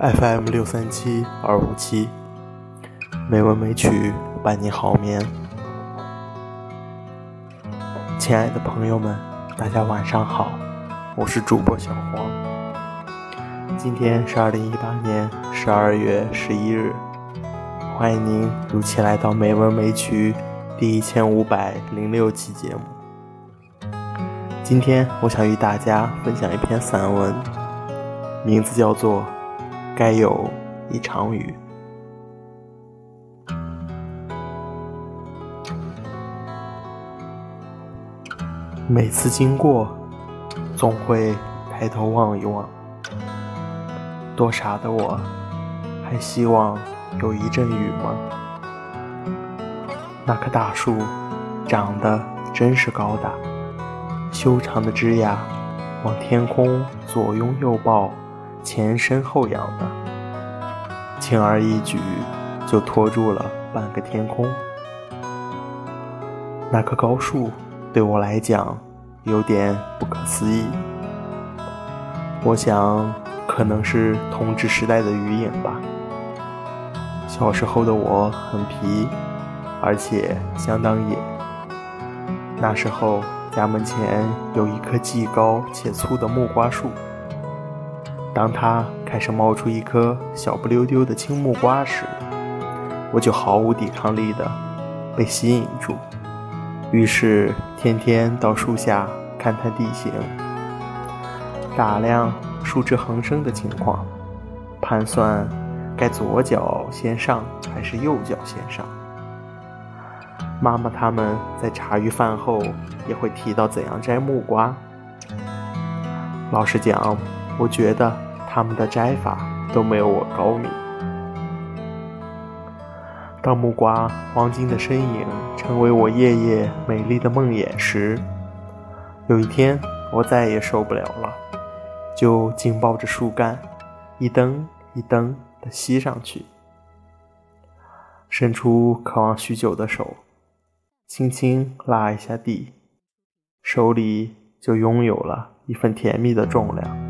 FM 六三七二五七，美文美曲伴你好眠。亲爱的朋友们，大家晚上好，我是主播小黄。今天是二零一八年十二月十一日，欢迎您如期来到美文美曲第一千五百零六期节目。今天我想与大家分享一篇散文，名字叫做《该有一场雨》。每次经过，总会抬头望一望。多傻的我，还希望有一阵雨吗？那棵大树长得真是高大。修长的枝桠往天空左拥右抱，前伸后仰的，轻而易举就托住了半个天空。那棵高树对我来讲有点不可思议。我想，可能是同治时代的余影吧。小时候的我很皮，而且相当野。那时候。家门前有一棵既高且粗的木瓜树。当它开始冒出一颗小不溜丢的青木瓜时，我就毫无抵抗力的被吸引住，于是天天到树下勘探地形，打量树枝横生的情况，盘算该左脚先上还是右脚先上。妈妈他们在茶余饭后也会提到怎样摘木瓜。老实讲，我觉得他们的摘法都没有我高明。当木瓜黄金的身影成为我夜夜美丽的梦魇时，有一天我再也受不了了，就紧抱着树干，一蹬一蹬地吸上去，伸出渴望许久的手。轻轻拉一下地，手里就拥有了一份甜蜜的重量。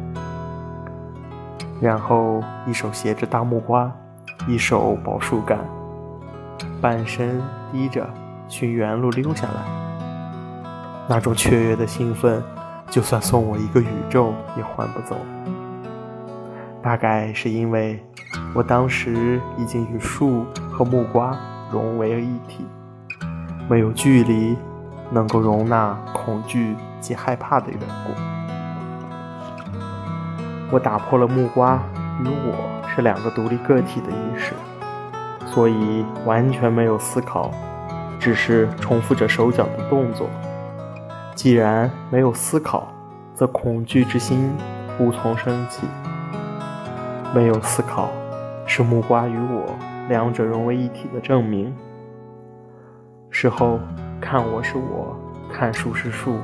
然后一手携着大木瓜，一手抱树干，半身低着去原路溜下来。那种雀跃的兴奋，就算送我一个宇宙也换不走。大概是因为我当时已经与树和木瓜融为了一体。没有距离能够容纳恐惧及害怕的缘故，我打破了木瓜与我是两个独立个体的意识，所以完全没有思考，只是重复着手脚的动作。既然没有思考，则恐惧之心无从升起。没有思考，是木瓜与我两者融为一体的证明。事后看我是我，看树是树，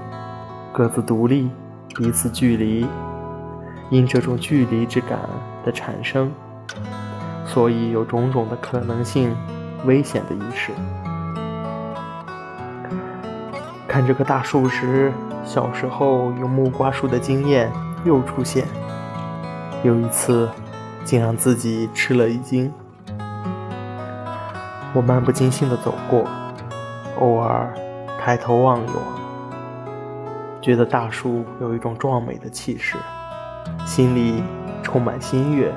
各自独立，彼此距离。因这种距离之感的产生，所以有种种的可能性、危险的意识。看这棵大树时，小时候用木瓜树的经验又出现。有一次，竟让自己吃了一惊。我漫不经心地走过。偶尔抬头望一望，觉得大树有一种壮美的气势，心里充满心悦。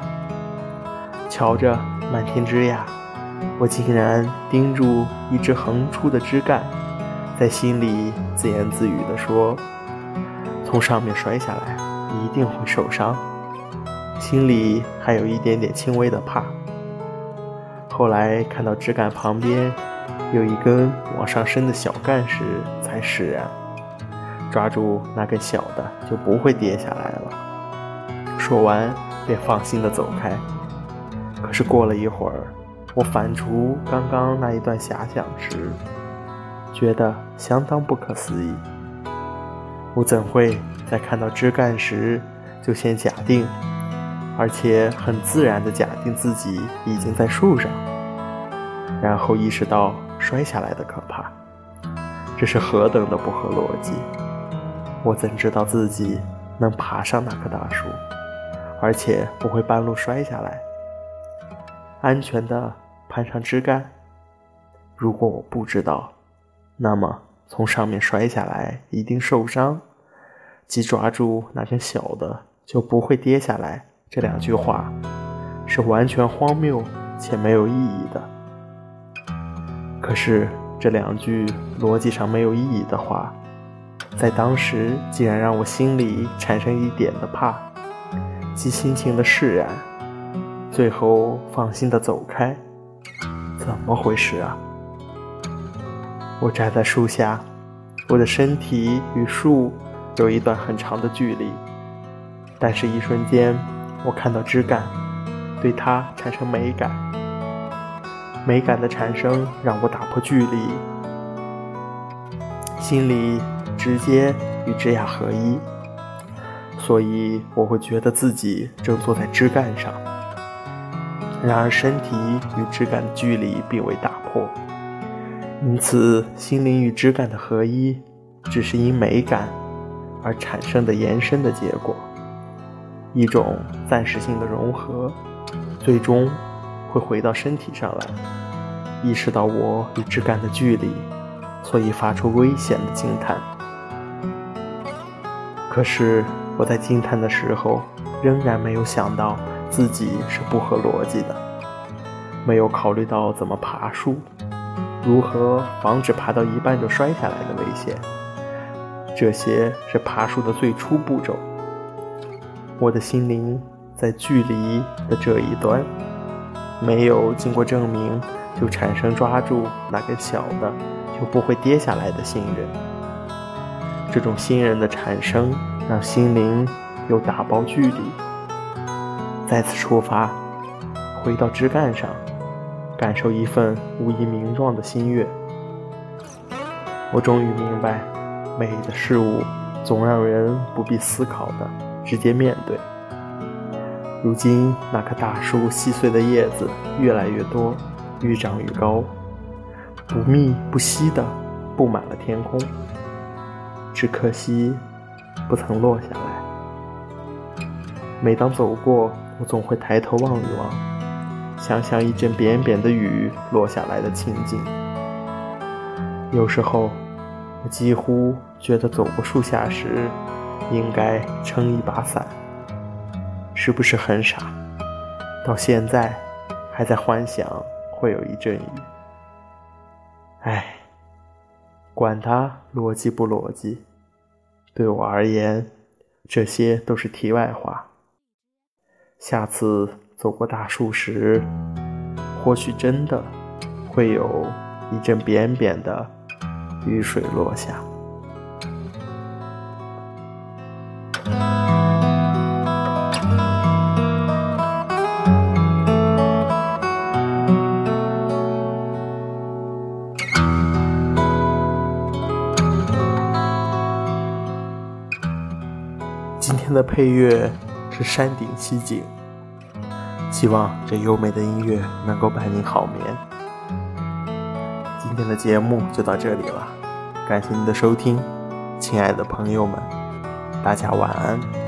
瞧着满天枝桠，我竟然盯住一只横出的枝干，在心里自言自语地说：“从上面摔下来，一定会受伤。”心里还有一点点轻微的怕。后来看到枝干旁边。有一根往上伸的小干时，才释然。抓住那根小的，就不会跌下来了。说完，便放心的走开。可是过了一会儿，我反刍刚刚那一段遐想时，觉得相当不可思议。我怎会在看到枝干时，就先假定，而且很自然的假定自己已经在树上，然后意识到。摔下来的可怕，这是何等的不合逻辑！我怎知道自己能爬上那棵大树，而且不会半路摔下来？安全的攀上枝干？如果我不知道，那么从上面摔下来一定受伤。即抓住那根小的就不会跌下来。这两句话是完全荒谬且没有意义的。可是这两句逻辑上没有意义的话，在当时竟然让我心里产生一点的怕，及心情的释然，最后放心的走开。怎么回事啊？我站在树下，我的身体与树有一段很长的距离，但是，一瞬间，我看到枝干，对它产生美感。美感的产生让我打破距离，心里直接与枝桠合一，所以我会觉得自己正坐在枝干上。然而，身体与枝干的距离并未打破。因此，心灵与枝干的合一，只是因美感而产生的延伸的结果，一种暂时性的融合，最终会回到身体上来。意识到我与枝干的距离，所以发出危险的惊叹。可是我在惊叹的时候，仍然没有想到自己是不合逻辑的，没有考虑到怎么爬树。如何防止爬到一半就摔下来的危险？这些是爬树的最初步骤。我的心灵在距离的这一端，没有经过证明就产生抓住那根小的就不会跌下来的信任。这种信任的产生，让心灵有打包距离，再次出发，回到枝干上。感受一份无以名状的心悦。我终于明白，美的事物总让人不必思考的直接面对。如今那棵大树细碎的叶子越来越多，愈长愈高，不密不稀的布满了天空。只可惜，不曾落下来。每当走过，我总会抬头望一望。想想一阵扁扁的雨落下来的情景，有时候我几乎觉得走过树下时应该撑一把伞，是不是很傻？到现在还在幻想会有一阵雨。唉，管它逻辑不逻辑，对我而言，这些都是题外话。下次。走过大树时，或许真的会有一阵扁扁的雨水落下。今天的配乐是山顶奇景。希望这优美的音乐能够伴你好眠。今天的节目就到这里了，感谢您的收听，亲爱的朋友们，大家晚安。